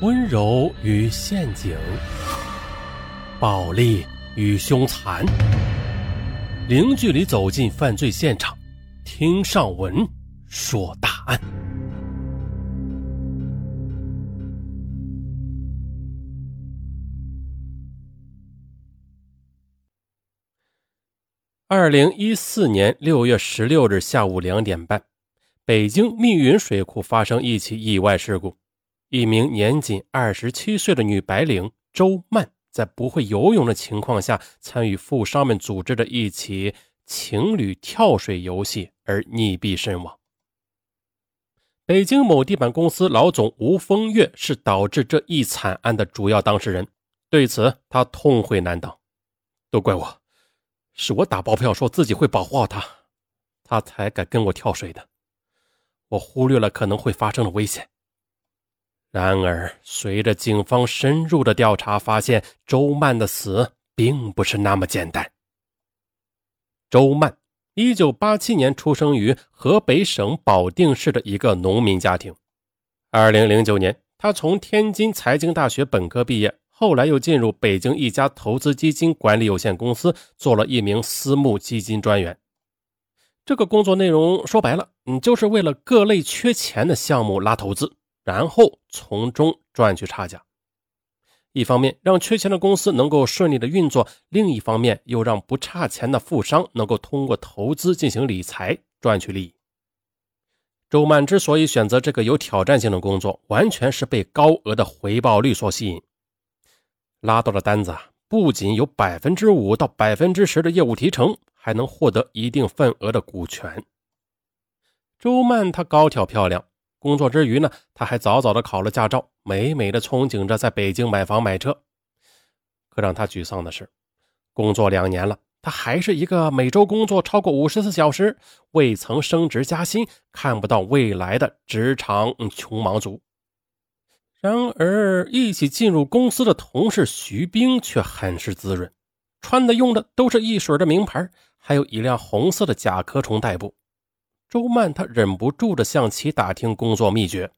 温柔与陷阱，暴力与凶残，零距离走进犯罪现场，听上文说大案。二零一四年六月十六日下午两点半，北京密云水库发生一起意外事故。一名年仅二十七岁的女白领周曼，在不会游泳的情况下，参与富商们组织的一起情侣跳水游戏而溺毙身亡。北京某地板公司老总吴风月是导致这一惨案的主要当事人，对此他痛悔难当，都怪我，是我打包票说自己会保护好她，她才敢跟我跳水的，我忽略了可能会发生的危险。然而，随着警方深入的调查，发现周曼的死并不是那么简单。周曼，一九八七年出生于河北省保定市的一个农民家庭。二零零九年，他从天津财经大学本科毕业，后来又进入北京一家投资基金管理有限公司，做了一名私募基金专员。这个工作内容说白了，嗯，就是为了各类缺钱的项目拉投资。然后从中赚取差价，一方面让缺钱的公司能够顺利的运作，另一方面又让不差钱的富商能够通过投资进行理财赚取利益。周曼之所以选择这个有挑战性的工作，完全是被高额的回报率所吸引。拉到的单子啊，不仅有百分之五到百分之十的业务提成，还能获得一定份额的股权。周曼她高挑漂亮。工作之余呢，他还早早的考了驾照，美美的憧憬着在北京买房买车。可让他沮丧的是，工作两年了，他还是一个每周工作超过五十四小时、未曾升职加薪、看不到未来的职场穷忙族。然而，一起进入公司的同事徐冰却很是滋润，穿的用的都是一水的名牌，还有一辆红色的甲壳虫代步。周曼他忍不住的向其打听工作秘诀，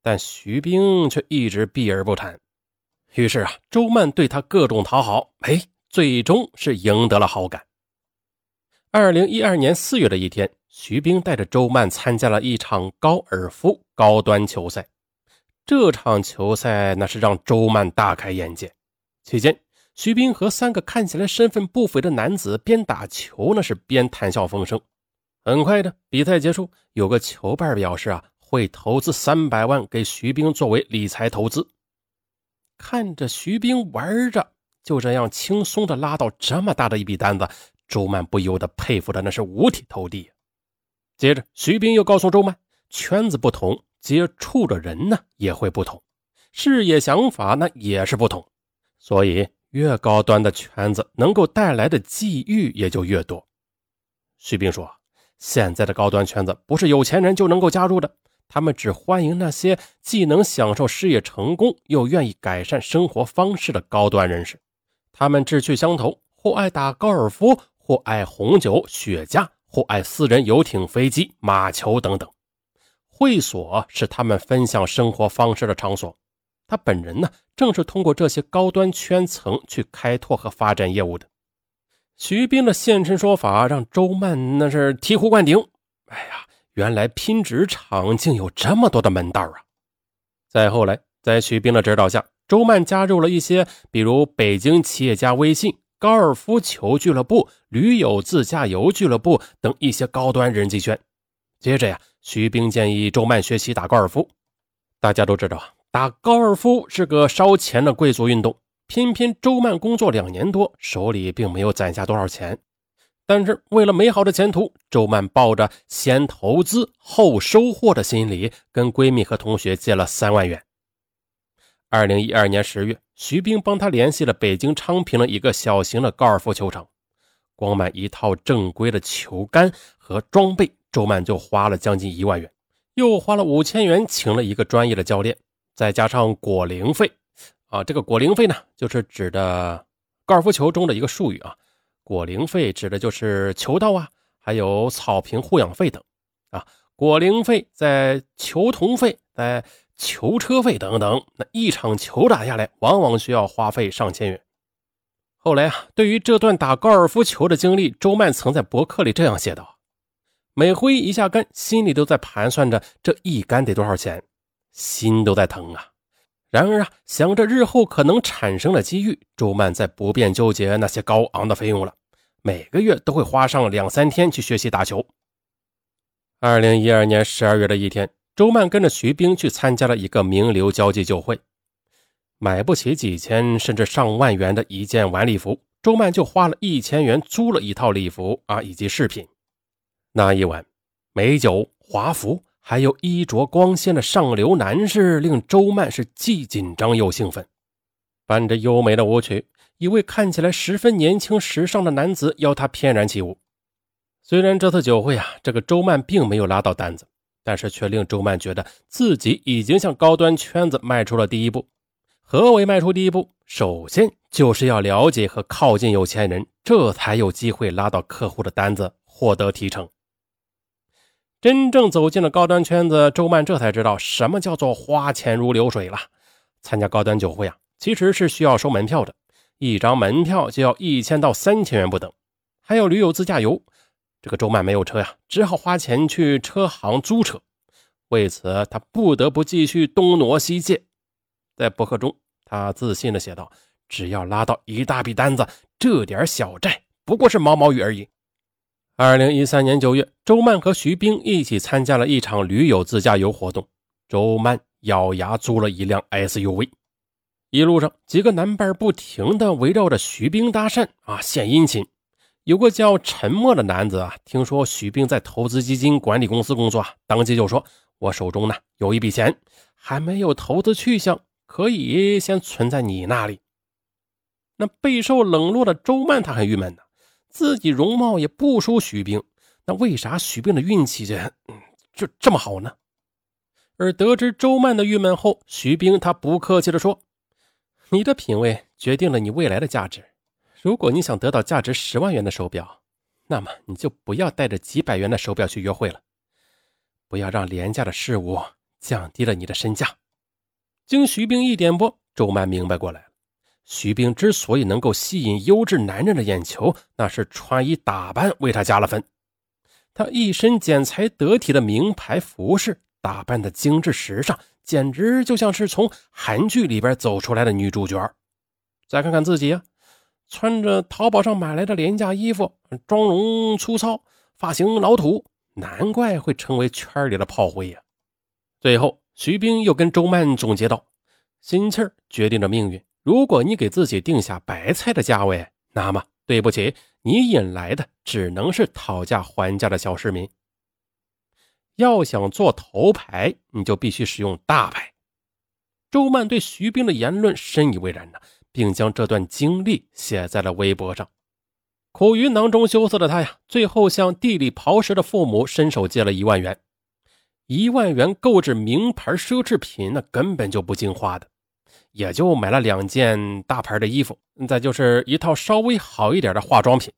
但徐冰却一直避而不谈。于是啊，周曼对他各种讨好，哎，最终是赢得了好感。二零一二年四月的一天，徐冰带着周曼参加了一场高尔夫高端球赛。这场球赛那是让周曼大开眼界。期间，徐冰和三个看起来身份不菲的男子边打球，那是边谈笑风生。很快的，比赛结束，有个球伴表示啊，会投资三百万给徐冰作为理财投资。看着徐冰玩着，就这样轻松的拉到这么大的一笔单子，周曼不由得佩服的那是五体投地。接着，徐冰又告诉周曼，圈子不同，接触的人呢也会不同，视野想法那也是不同，所以越高端的圈子，能够带来的机遇也就越多。徐冰说。现在的高端圈子不是有钱人就能够加入的，他们只欢迎那些既能享受事业成功，又愿意改善生活方式的高端人士。他们志趣相投，或爱打高尔夫，或爱红酒、雪茄，或爱私人游艇、飞机、马球等等。会所是他们分享生活方式的场所。他本人呢，正是通过这些高端圈层去开拓和发展业务的。徐斌的现身说法让周曼那是醍醐灌顶。哎呀，原来拼职场竟有这么多的门道啊！再后来，在徐斌的指导下，周曼加入了一些，比如北京企业家微信、高尔夫球俱乐部、驴友自驾游俱乐部等一些高端人际圈。接着呀，徐斌建议周曼学习打高尔夫。大家都知道，打高尔夫是个烧钱的贵族运动。偏偏周曼工作两年多，手里并没有攒下多少钱。但是为了美好的前途，周曼抱着先投资后收获的心理，跟闺蜜和同学借了三万元。二零一二年十月，徐冰帮他联系了北京昌平的一个小型的高尔夫球场，光买一套正规的球杆和装备，周曼就花了将近一万元，又花了五千元请了一个专业的教练，再加上果零费。啊，这个果零费呢，就是指的高尔夫球中的一个术语啊。果零费指的就是球道啊，还有草坪护养费等。啊，果零费在球童费在球车费等等，那一场球打下来，往往需要花费上千元。后来啊，对于这段打高尔夫球的经历，周曼曾在博客里这样写道：“每挥一下杆，心里都在盘算着这一杆得多少钱，心都在疼啊。然而啊，想着日后可能产生的机遇，周曼再不便纠结那些高昂的费用了。每个月都会花上两三天去学习打球。”二零一二年十二月的一天。周曼跟着徐冰去参加了一个名流交际酒会，买不起几千甚至上万元的一件晚礼服，周曼就花了一千元租了一套礼服啊以及饰品。那一晚，美酒、华服，还有衣着光鲜的上流男士，令周曼是既紧张又兴奋。伴着优美的舞曲，一位看起来十分年轻时尚的男子邀她翩然起舞。虽然这次酒会啊，这个周曼并没有拉到单子。但是却令周曼觉得自己已经向高端圈子迈出了第一步。何为迈出第一步？首先就是要了解和靠近有钱人，这才有机会拉到客户的单子，获得提成。真正走进了高端圈子，周曼这才知道什么叫做花钱如流水了。参加高端酒会啊，其实是需要收门票的，一张门票就要一千到三千元不等，还有驴友自驾游。这个周曼没有车呀，只好花钱去车行租车。为此，他不得不继续东挪西借。在博客中，他自信地写道：“只要拉到一大笔单子，这点小债不过是毛毛雨而已。”二零一三年九月，周曼和徐冰一起参加了一场驴友自驾游活动。周曼咬牙租了一辆 SUV，一路上几个男伴不停地围绕着徐冰搭讪啊，献殷勤。有个叫沉默的男子啊，听说徐兵在投资基金管理公司工作，当即就说：“我手中呢有一笔钱，还没有投资去向，可以先存在你那里。”那备受冷落的周曼他很郁闷呢，自己容貌也不输许冰，那为啥许冰的运气这就这么好呢？而得知周曼的郁闷后，许冰他不客气地说：“你的品味决定了你未来的价值。”如果你想得到价值十万元的手表，那么你就不要带着几百元的手表去约会了。不要让廉价的事物降低了你的身价。经徐冰一点拨，周曼明白过来了。徐冰之所以能够吸引优质男人的眼球，那是穿衣打扮为他加了分。他一身剪裁得体的名牌服饰，打扮的精致时尚，简直就像是从韩剧里边走出来的女主角。再看看自己呀。穿着淘宝上买来的廉价衣服，妆容粗糙，发型老土，难怪会成为圈里的炮灰呀。最后，徐冰又跟周曼总结道：“心气儿决定着命运。如果你给自己定下白菜的价位，那么对不起，你引来的只能是讨价还价的小市民。要想做头牌，你就必须使用大牌。”周曼对徐冰的言论深以为然呢。并将这段经历写在了微博上。苦于囊中羞涩的他呀，最后向地里刨食的父母伸手借了一万元。一万元购置名牌奢侈品，那根本就不经花的，也就买了两件大牌的衣服，再就是一套稍微好一点的化妆品。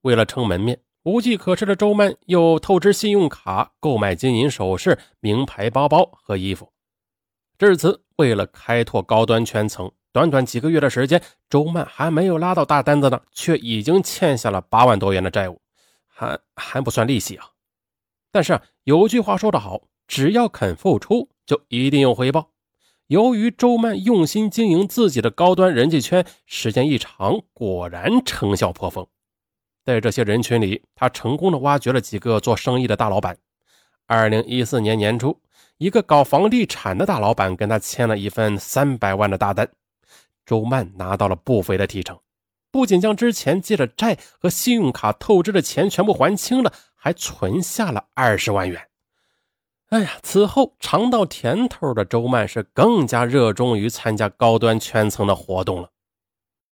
为了撑门面，无计可施的周曼又透支信用卡购买金银首饰、名牌包包和衣服。至此，为了开拓高端圈层。短短几个月的时间，周曼还没有拉到大单子呢，却已经欠下了八万多元的债务，还还不算利息啊！但是啊有句话说得好，只要肯付出，就一定有回报。由于周曼用心经营自己的高端人际圈，时间一长，果然成效颇丰。在这些人群里，他成功的挖掘了几个做生意的大老板。二零一四年年初，一个搞房地产的大老板跟他签了一份三百万的大单。周曼拿到了不菲的提成，不仅将之前借的债和信用卡透支的钱全部还清了，还存下了二十万元。哎呀，此后尝到甜头的周曼是更加热衷于参加高端圈层的活动了。